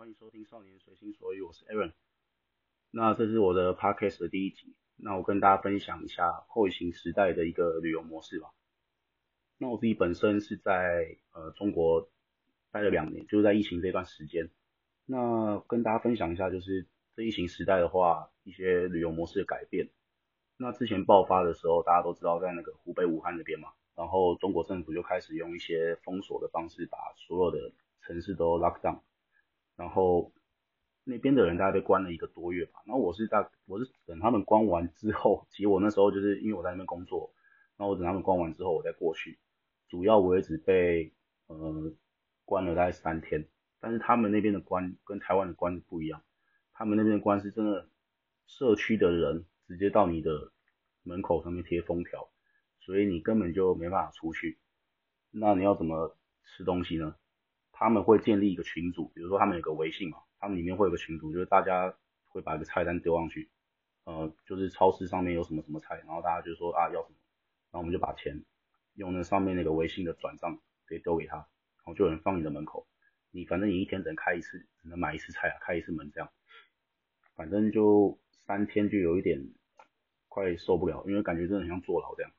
欢迎收听《少年随心所欲》，我是 Aaron。那这是我的 Podcast 的第一集，那我跟大家分享一下后疫情时代的一个旅游模式吧。那我自己本身是在呃中国待了两年，就是在疫情这段时间。那跟大家分享一下，就是这疫情时代的话，一些旅游模式的改变。那之前爆发的时候，大家都知道在那个湖北武汉那边嘛，然后中国政府就开始用一些封锁的方式，把所有的城市都 lock down。然后那边的人大概被关了一个多月吧，然后我是大我是等他们关完之后，其实我那时候就是因为我在那边工作，然后我等他们关完之后我再过去，主要我也只被呃关了大概三天，但是他们那边的关跟台湾的关不一样，他们那边的关是真的社区的人直接到你的门口上面贴封条，所以你根本就没办法出去，那你要怎么吃东西呢？他们会建立一个群组，比如说他们有个微信嘛，他们里面会有个群组，就是大家会把一个菜单丢上去，呃，就是超市上面有什么什么菜，然后大家就说啊要什么，然后我们就把钱用那上面那个微信的转账直接丢给他，然后就有人放你的门口，你反正你一天只能开一次，只能买一次菜啊，开一次门这样，反正就三天就有一点快受不了，因为感觉真的很像坐牢这样。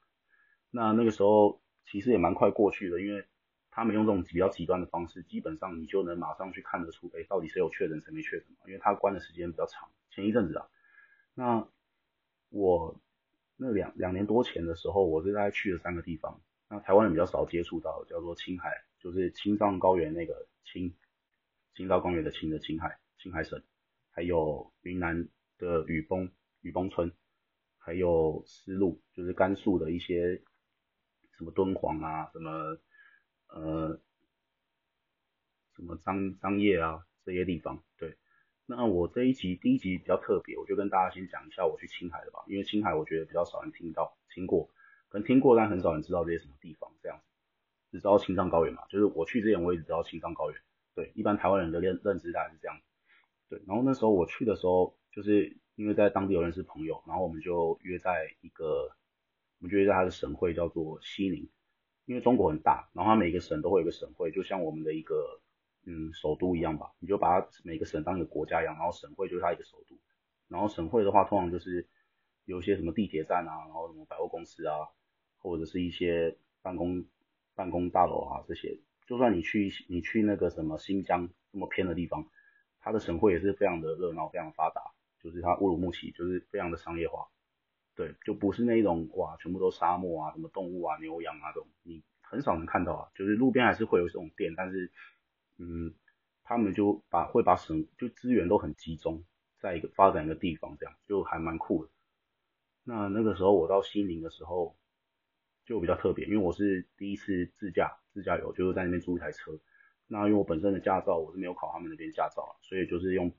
那那个时候其实也蛮快过去的，因为。他们用这种比较极端的方式，基本上你就能马上去看得出，哎，到底谁有确诊，谁没确诊因为他关的时间比较长，前一阵子啊，那我那两两年多前的时候，我是大概去了三个地方，那台湾人比较少接触到，叫做青海，就是青藏高原那个青，青藏高原的青的青海，青海省，还有云南的雨崩雨崩村，还有丝路，就是甘肃的一些什么敦煌啊，什么。呃，什么张张掖啊这些地方，对。那我这一集第一集比较特别，我就跟大家先讲一下我去青海的吧，因为青海我觉得比较少人听到听过，可能听过但很少人知道这些什么地方这样子。只知道青藏高原嘛，就是我去之前我也只知道青藏高原，对，一般台湾人的认认知大概是这样。对，然后那时候我去的时候，就是因为在当地有认识朋友，然后我们就约在一个，我们就约在他的省会叫做西宁。因为中国很大，然后它每个省都会有个省会，就像我们的一个嗯首都一样吧，你就把它每个省当一个国家一样，然后省会就是它一个首都。然后省会的话，通常就是有一些什么地铁站啊，然后什么百货公司啊，或者是一些办公办公大楼啊这些。就算你去你去那个什么新疆这么偏的地方，它的省会也是非常的热闹，非常发达，就是它乌鲁木齐就是非常的商业化。对，就不是那种哇，全部都沙漠啊，什么动物啊，牛羊啊这种，你很少能看到啊。就是路边还是会有这种店，但是，嗯，他们就把会把省就资源都很集中在一个发展一个地方，这样就还蛮酷的。那那个时候我到西宁的时候就比较特别，因为我是第一次自驾自驾游，就是在那边租一台车。那因为我本身的驾照我是没有考他们那边驾照，所以就是用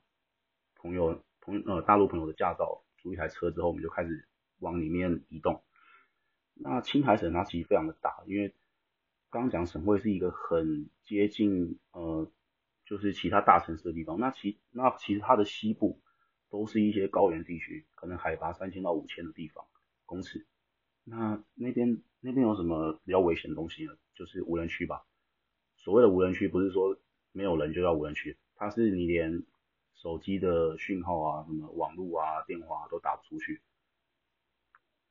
朋友朋呃大陆朋友的驾照租一台车之后，我们就开始。往里面移动。那青海省它其实非常的大，因为刚刚讲省会是一个很接近呃，就是其他大城市的地方。那其那其实它的西部都是一些高原地区，可能海拔三千到五千的地方公尺。那那边那边有什么比较危险的东西呢？就是无人区吧。所谓的无人区不是说没有人就叫无人区，它是你连手机的讯号啊、什么网络啊、电话都打不出去。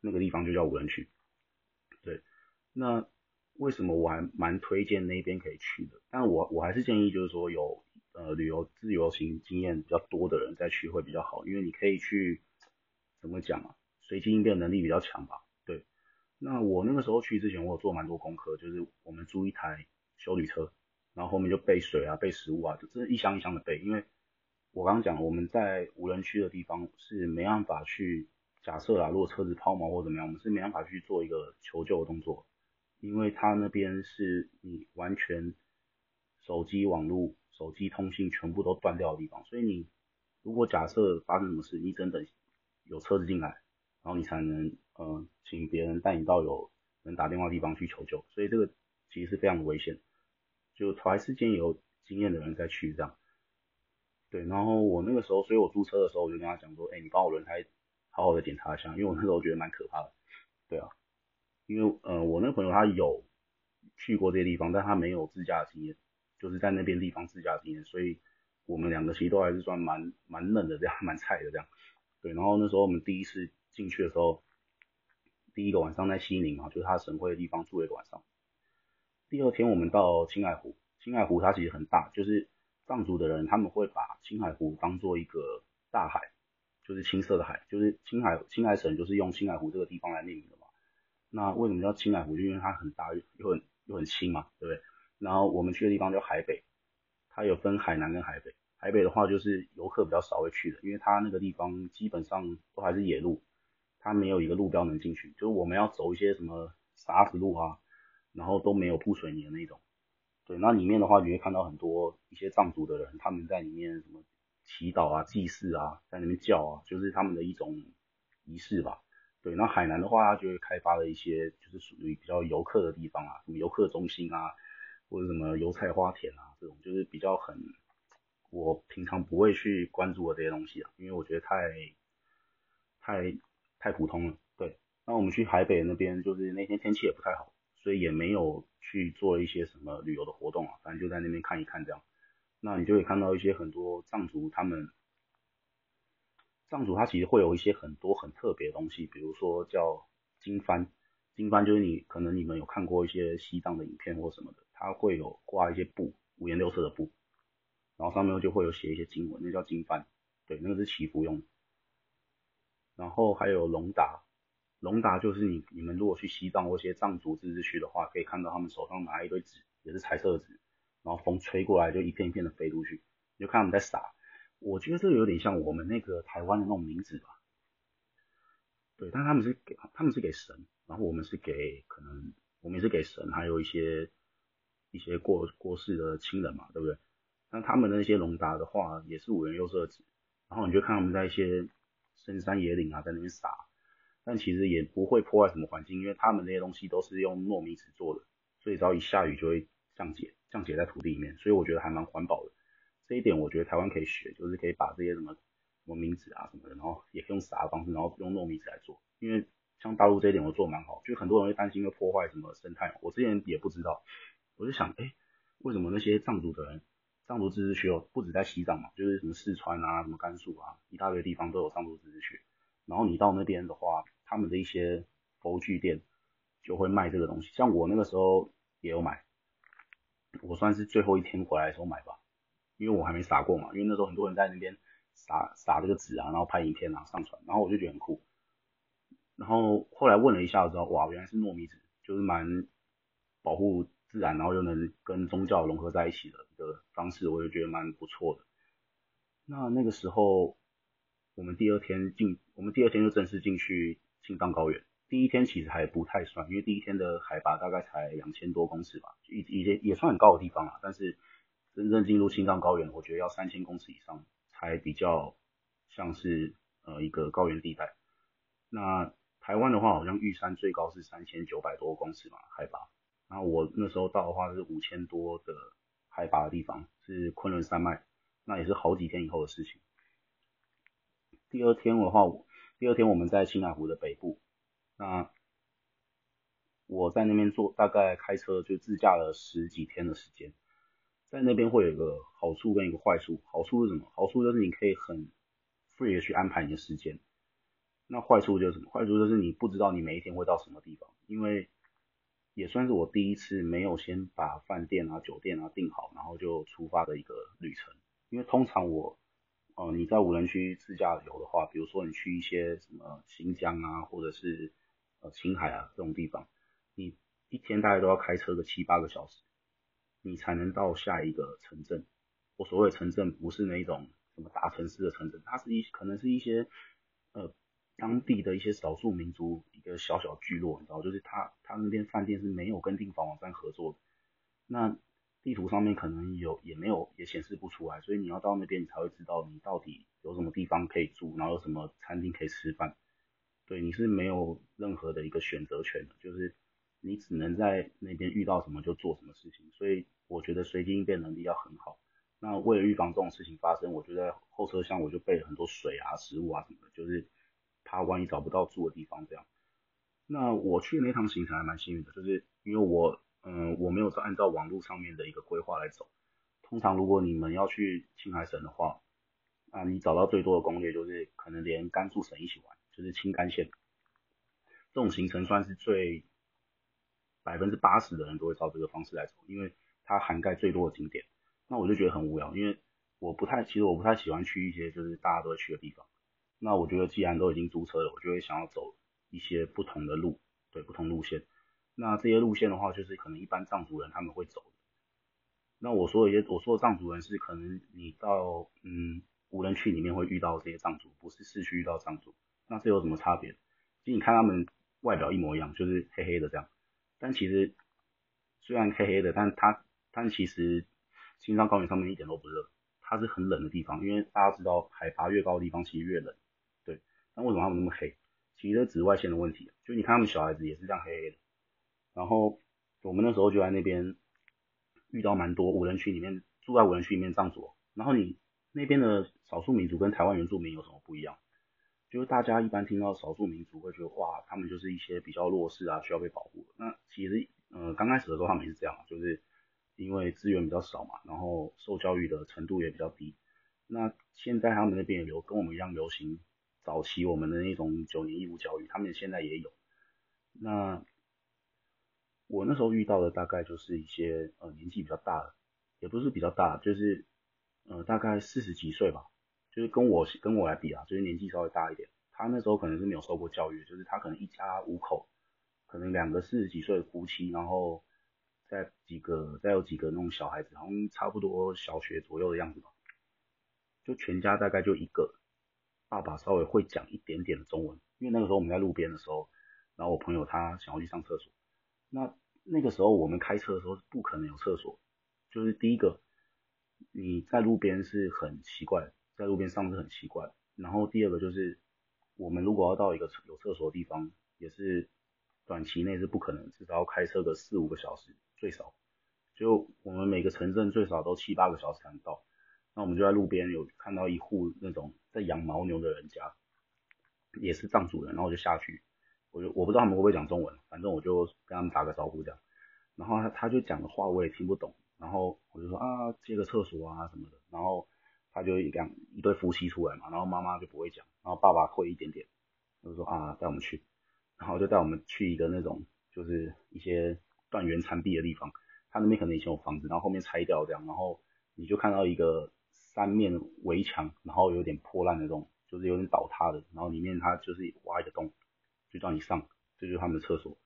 那个地方就叫无人区，对，那为什么我还蛮推荐那边可以去的？但我我还是建议就是说有呃旅游自由行经验比较多的人再去会比较好，因为你可以去怎么讲啊，随机应变能力比较强吧。对，那我那个时候去之前我有做蛮多功课，就是我们租一台修理车，然后后面就备水啊、备食物啊，就真的一箱一箱的备，因为我刚刚讲我们在无人区的地方是没办法去。假设啊，如果车子抛锚或怎么样，我们是没办法去做一个求救的动作，因为他那边是你完全手机网络、手机通信全部都断掉的地方，所以你如果假设发生什么事，你只能等有车子进来，然后你才能嗯请别人带你到有能打电话的地方去求救，所以这个其实是非常的危险，就还是建议有经验的人再去这样。对，然后我那个时候，所以我租车的时候我就跟他讲说，哎，你帮我轮胎。好好的检查一下，因为我那时候觉得蛮可怕的，对啊，因为呃我那个朋友他有去过这些地方，但他没有自驾的经验，就是在那边地方自驾经验，所以我们两个其实都还是算蛮蛮嫩的这样，蛮菜的这样。对，然后那时候我们第一次进去的时候，第一个晚上在西宁嘛，就是他省会的地方住了一个晚上。第二天我们到青海湖，青海湖它其实很大，就是藏族的人他们会把青海湖当做一个大海，就是青色的海，就是青海青海省就是用青海湖这个地方来命名的嘛。那为什么叫青海湖？就因为它很大又很又很清嘛，对不对？然后我们去的地方叫海北，它有分海南跟海北。海北的话就是游客比较少会去的，因为它那个地方基本上都还是野路，它没有一个路标能进去，就是我们要走一些什么沙子路啊，然后都没有铺水泥的那种。对，那里面的话你会看到很多一些藏族的人，他们在里面什么祈祷啊、祭祀啊，在那边叫啊，就是他们的一种仪式吧。对，那海南的话，它就会开发了一些就是属于比较游客的地方啊，什么游客中心啊，或者什么油菜花田啊，这种就是比较很。我平常不会去关注的这些东西啊，因为我觉得太太太普通了。对，那我们去海北那边，就是那天天气也不太好，所以也没有去做一些什么旅游的活动啊，反正就在那边看一看这样。那你就会看到一些很多藏族他们，藏族他其实会有一些很多很特别的东西，比如说叫经幡，经幡就是你可能你们有看过一些西藏的影片或什么的，它会有挂一些布，五颜六色的布。然后上面就会有写一些经文，那叫经幡，对，那个是祈福用。然后还有龙达，龙达就是你你们如果去西藏或一些藏族自治区的话，可以看到他们手上拿一堆纸，也是彩色的纸，然后风吹过来就一片一片的飞出去，你就看他们在撒。我觉得这个有点像我们那个台湾的那种冥纸吧。对，但他们是给他们是给神，然后我们是给可能我们也是给神，还有一些一些过过世的亲人嘛，对不对？那他们那些龙达的话，也是五颜六色纸，然后你就看他们在一些深山野岭啊，在那边撒，但其实也不会破坏什么环境，因为他们那些东西都是用糯米纸做的，所以只要一下雨就会降解，降解在土地里面，所以我觉得还蛮环保的。这一点我觉得台湾可以学，就是可以把这些什么什么米纸啊什么的，然后也可以用撒的方式，然后用糯米纸来做，因为像大陆这一点我做蛮好，就很多人会担心会破坏什么生态，我之前也不知道，我就想，哎，为什么那些藏族的人？藏族自治区哦，不止在西藏嘛，就是什么四川啊、什么甘肃啊，一大堆地方都有藏族自治区。然后你到那边的话，他们的一些佛具店就会卖这个东西。像我那个时候也有买，我算是最后一天回来的时候买吧，因为我还没撒过嘛。因为那时候很多人在那边撒撒这个纸啊，然后拍影片啊上传，然后我就觉得很酷。然后后来问了一下之后，哇，原来是糯米纸，就是蛮保护。自然，然后又能跟宗教融合在一起的一个方式，我就觉得蛮不错的。那那个时候，我们第二天进，我们第二天就正式进去青藏高原。第一天其实还不太算，因为第一天的海拔大概才两千多公尺吧，也也也算很高的地方啊。但是真正进入青藏高原，我觉得要三千公尺以上才比较像是呃一个高原地带。那台湾的话，好像玉山最高是三千九百多公尺嘛，海拔。然后我那时候到的话是五千多的海拔的地方，是昆仑山脉，那也是好几天以后的事情。第二天的话，第二天我们在青海湖的北部，那我在那边坐，大概开车就自驾了十几天的时间，在那边会有一个好处跟一个坏处，好处是什么？好处就是你可以很 free 的去安排你的时间，那坏处就是什么？坏处就是你不知道你每一天会到什么地方，因为也算是我第一次没有先把饭店啊、酒店啊订好，然后就出发的一个旅程。因为通常我，呃，你在无人区自驾游的话，比如说你去一些什么新疆啊，或者是呃青海啊这种地方，你一天大概都要开车个七八个小时，你才能到下一个城镇。我所谓的城镇不是那种什么大城市的城镇，它是一可能是一些呃。当地的一些少数民族一个小小聚落，你知道，就是他他那边饭店是没有跟订房网站合作的，那地图上面可能有也没有也显示不出来，所以你要到那边你才会知道你到底有什么地方可以住，然后有什么餐厅可以吃饭，对，你是没有任何的一个选择权的，就是你只能在那边遇到什么就做什么事情，所以我觉得随机应变能力要很好。那为了预防这种事情发生，我觉得后车厢我就备了很多水啊、食物啊什么的，就是。怕万一找不到住的地方，这样。那我去那趟行程还蛮幸运的，就是因为我，嗯，我没有按照网络上面的一个规划来走。通常如果你们要去青海省的话，啊，你找到最多的攻略就是可能连甘肃省一起玩，就是青甘线，这种行程算是最百分之八十的人都会照这个方式来走，因为它涵盖最多的景点。那我就觉得很无聊，因为我不太，其实我不太喜欢去一些就是大家都会去的地方。那我觉得既然都已经租车了，我就会想要走一些不同的路，对，不同路线。那这些路线的话，就是可能一般藏族人他们会走。那我说一些，我说的藏族人是可能你到嗯无人区里面会遇到这些藏族，不是市区遇到藏族。那这有什么差别？其实你看他们外表一模一样，就是黑黑的这样。但其实虽然黑黑的，但它但其实青藏高原上面一点都不热，它是很冷的地方，因为大家知道海拔越高的地方其实越冷。对。那为什么他们那么黑？其实紫外线的问题。就你看他们小孩子也是这样黑黑的。然后我们那时候就在那边。遇到蛮多无人区里面住在无人区里面藏族，然后你那边的少数民族跟台湾原住民有什么不一样？就是大家一般听到少数民族会觉得哇，他们就是一些比较弱势啊，需要被保护。那其实呃刚开始的时候他们也是这样，就是因为资源比较少嘛，然后受教育的程度也比较低。那现在他们那边也流跟我们一样流行早期我们的那种九年义务教育，他们现在也有。那我那时候遇到的大概就是一些呃年纪比较大的，也不是比较大，就是呃大概四十几岁吧，就是跟我跟我来比啊，就是年纪稍微大一点。他那时候可能是没有受过教育，就是他可能一家五口，可能两个四十几岁的夫妻，然后再几个再有几个那种小孩子，好像差不多小学左右的样子吧，就全家大概就一个爸爸稍微会讲一点点的中文，因为那个时候我们在路边的时候，然后我朋友他想要去上厕所，那。那个时候我们开车的时候不可能有厕所，就是第一个你在路边是很奇怪，在路边上是很奇怪。然后第二个就是我们如果要到一个有厕所的地方，也是短期内是不可能，至少要开车个四五个小时最少。就我们每个城镇最少都七八个小时才能到。那我们就在路边有看到一户那种在养牦牛的人家，也是藏族人，然后就下去。我就我不知道他们会不会讲中文，反正我就跟他们打个招呼这样，然后他他就讲的话我也听不懂，然后我就说啊借个厕所啊什么的，然后他就两一对夫妻出来嘛，然后妈妈就不会讲，然后爸爸会一点点，就说啊带我们去，然后就带我们去一个那种就是一些断垣残壁的地方，他那边可能以前有房子，然后后面拆掉这样，然后你就看到一个三面围墙，然后有点破烂的那种，就是有点倒塌的，然后里面他就是挖一个洞。就叫你上，这就是他们的厕所。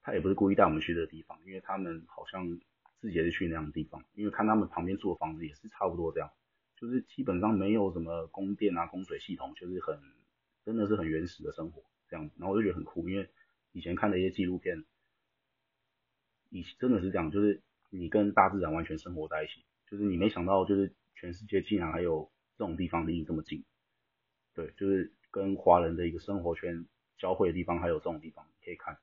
他也不是故意带我们去这个地方，因为他们好像自己也是去那样的地方。因为看他们旁边住的房子也是差不多这样，就是基本上没有什么供电啊、供水系统，就是很真的是很原始的生活这样子。然后我就觉得很酷，因为以前看的一些纪录片，以真的是这样，就是你跟大自然完全生活在一起，就是你没想到，就是全世界竟然还有这种地方离你这么近。对，就是跟华人的一个生活圈。交汇的地方还有这种地方可以看，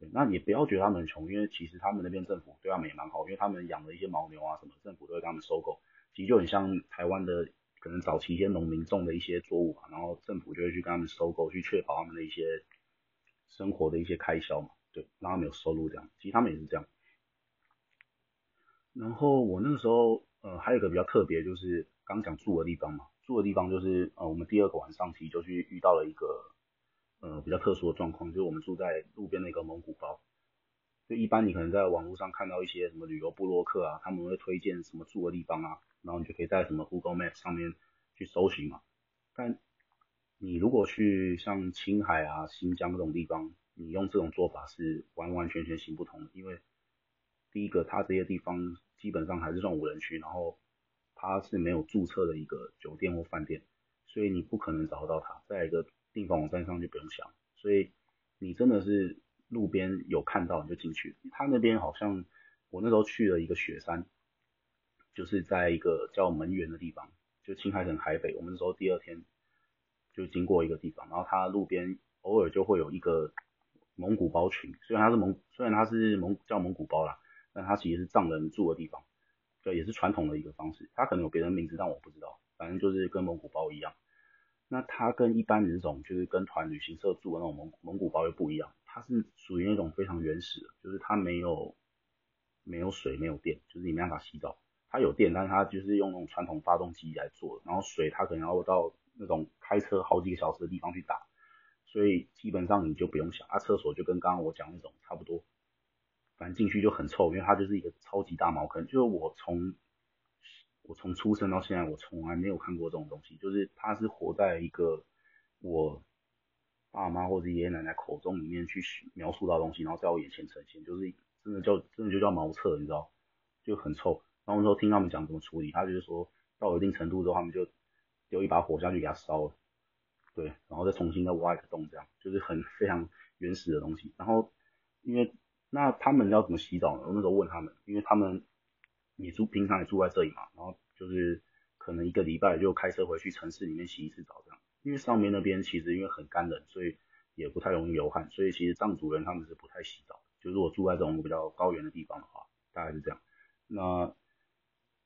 对，那也不要觉得他们很穷，因为其实他们那边政府对他们也蛮好，因为他们养的一些牦牛啊什么，政府都会给他们收购，其实就很像台湾的可能早期一些农民种的一些作物嘛，然后政府就会去跟他们收购，去确保他们的一些生活的一些开销嘛，对，让他们有收入这样，其实他们也是这样。然后我那个时候，呃，还有一个比较特别，就是刚讲住的地方嘛，住的地方就是呃，我们第二个晚上其实就去遇到了一个。呃，比较特殊的状况就是我们住在路边的一个蒙古包，就一般你可能在网络上看到一些什么旅游部落客啊，他们会推荐什么住的地方啊，然后你就可以在什么 Google Maps 上面去搜寻嘛。但你如果去像青海啊、新疆这种地方，你用这种做法是完完全全行不通的，因为第一个，它这些地方基本上还是算无人区，然后它是没有注册的一个酒店或饭店，所以你不可能找得到它。再一个。订房网站上就不用想，所以你真的是路边有看到你就进去。他那边好像我那时候去了一个雪山，就是在一个叫门源的地方，就青海省海北。我们那时候第二天就经过一个地方，然后它路边偶尔就会有一个蒙古包群，虽然它是蒙虽然它是蒙叫蒙古包啦，但它其实是藏人住的地方，对，也是传统的一个方式。它可能有别的名字，但我不知道，反正就是跟蒙古包一样。那它跟一般的这种就是跟团旅行社住的那种蒙蒙古包又不一样，它是属于那种非常原始的，就是它没有没有水没有电，就是你没办法洗澡，它有电，但是它就是用那种传统发动机来做，然后水它可能要到那种开车好几个小时的地方去打，所以基本上你就不用想，啊，厕所就跟刚刚我讲那种差不多，反正进去就很臭，因为它就是一个超级大茅坑，就是我从我从出生到现在，我从来没有看过这种东西，就是它是活在一个我爸妈或者爷爷奶奶口中里面去描述到东西，然后在我眼前呈现，就是真的叫真的就叫茅厕，你知道，就很臭。然后时候听他们讲怎么处理，他就是说到一定程度之后，他们就丢一把火下去给它烧了，对，然后再重新再挖一个洞，这样就是很非常原始的东西。然后因为那他们要怎么洗澡呢？我那时候问他们，因为他们你住平常也住在这里嘛，然后就是可能一个礼拜就开车回去城市里面洗一次澡这样。因为上面那边其实因为很干冷，所以也不太容易流汗，所以其实藏族人他们是不太洗澡。就是我住在这种比较高原的地方的话，大概是这样。那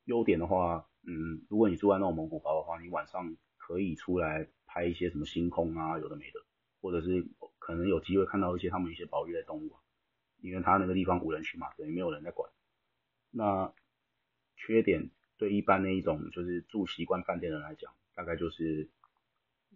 优点的话，嗯，如果你住在那种蒙古包的话，你晚上可以出来拍一些什么星空啊，有的没的，或者是可能有机会看到一些他们一些保育的动物，因为他那个地方无人区嘛，等于没有人在管。那缺点对一般那一种就是住习惯饭店的人来讲，大概就是，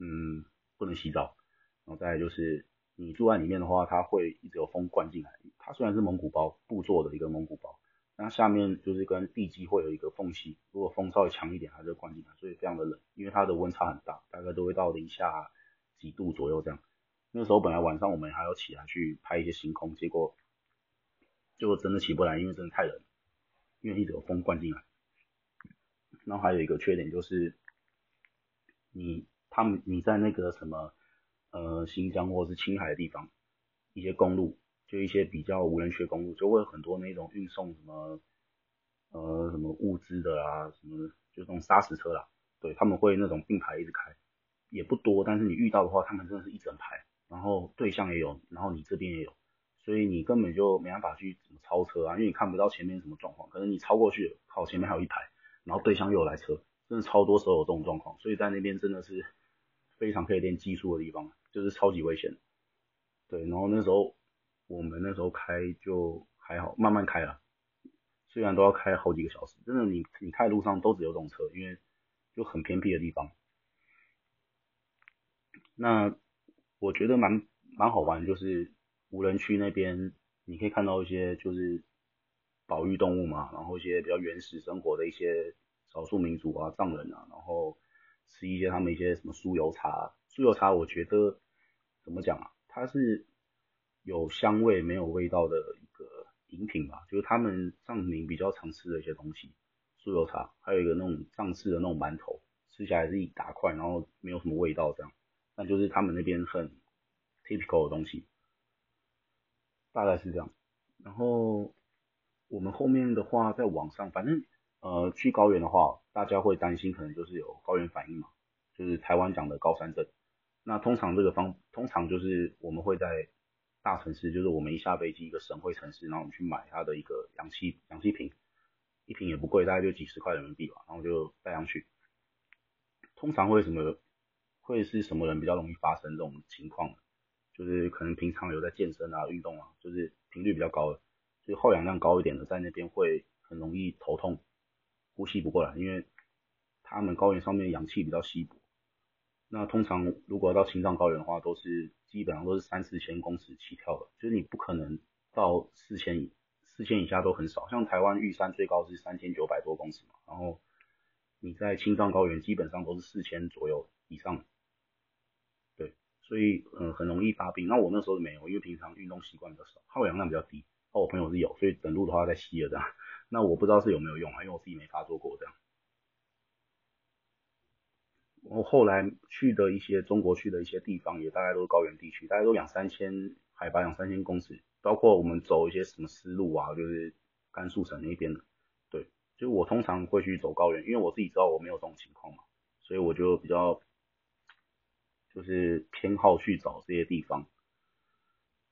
嗯，不能洗澡，然后再就是你住在里面的话，它会一直有风灌进来。它虽然是蒙古包布做的一个蒙古包。那下面就是跟地基会有一个缝隙，如果风稍微强一点，它就灌进来，所以非常的冷，因为它的温差很大，大概都会到零下几度左右这样。那时候本来晚上我们还要起来去拍一些星空，结果就真的起不来，因为真的太冷，因为一直有风灌进来。然后还有一个缺点就是，你他们你在那个什么呃新疆或者是青海的地方，一些公路。就一些比较无人区公路，就会有很多那种运送什么呃什么物资的啊，什么就这种砂石车啦，对他们会那种并排一直开，也不多，但是你遇到的话，他们真的是一整排，然后对象也有，然后你这边也有，所以你根本就没办法去怎么超车啊，因为你看不到前面什么状况，可能你超过去，靠前面还有一排，然后对象又来车，真的超多时候有这种状况，所以在那边真的是非常可以练技术的地方，就是超级危险，对，然后那时候。我们那时候开就还好，慢慢开了，虽然都要开好几个小时，真的你你开路上都只有这种车，因为就很偏僻的地方。那我觉得蛮蛮好玩，就是无人区那边你可以看到一些就是保育动物嘛，然后一些比较原始生活的一些少数民族啊、藏人啊，然后吃一些他们一些什么酥油茶，酥油茶我觉得怎么讲啊，它是。有香味没有味道的一个饮品吧，就是他们藏民比较常吃的一些东西，酥油茶，还有一个那种藏式的那种馒头，吃起来是一大块，然后没有什么味道这样，那就是他们那边很 typical 的东西，大概是这样。然后我们后面的话在网上，反正呃去高原的话，大家会担心可能就是有高原反应嘛，就是台湾讲的高山症。那通常这个方，通常就是我们会在大城市就是我们一下飞机，一个省会城市，然后我们去买它的一个氧气氧气瓶，一瓶也不贵，大概就几十块人民币吧，然后就带上去。通常会什么会是什么人比较容易发生这种情况？就是可能平常有在健身啊、运动啊，就是频率比较高的，就是耗氧量高一点的，在那边会很容易头痛、呼吸不过来，因为他们高原上面氧气比较稀薄。那通常如果到青藏高原的话，都是基本上都是三四千公尺起跳的，就是你不可能到四千以四千以下都很少，像台湾玉山最高是三千九百多公尺嘛，然后你在青藏高原基本上都是四千左右以上，对，所以嗯很容易发病。那我那时候没有，因为平常运动习惯比较少，耗氧量比较低。那我朋友是有，所以等路的话在吸了这样。那我不知道是有没有用啊，因为我自己没发作过这样。我后来去的一些中国去的一些地方，也大概都是高原地区，大概都两三千海拔，两三千公尺，包括我们走一些什么丝路啊，就是甘肃省那边的，对，就我通常会去走高原，因为我自己知道我没有这种情况嘛，所以我就比较就是偏好去找这些地方。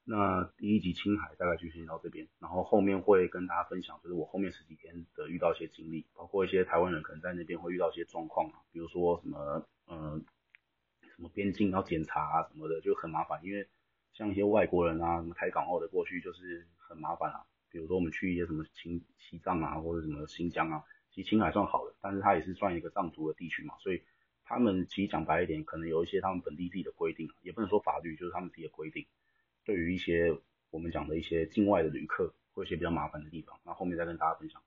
那第一集青海大概就先到这边，然后后面会跟大家分享，就是我后面十几天的遇到一些经历，包括一些台湾人可能在那边会遇到一些状况啊，比如说什么，呃，什么边境要检查啊什么的就很麻烦，因为像一些外国人啊，什么台港澳的过去就是很麻烦啊，比如说我们去一些什么青西藏啊或者什么新疆啊，其实青海算好的，但是它也是算一个藏族的地区嘛，所以他们其实讲白一点，可能有一些他们本地自己的规定，也不能说法律，就是他们自己的规定，对于一些我们讲的一些境外的旅客，会有一些比较麻烦的地方，那后面再跟大家分享。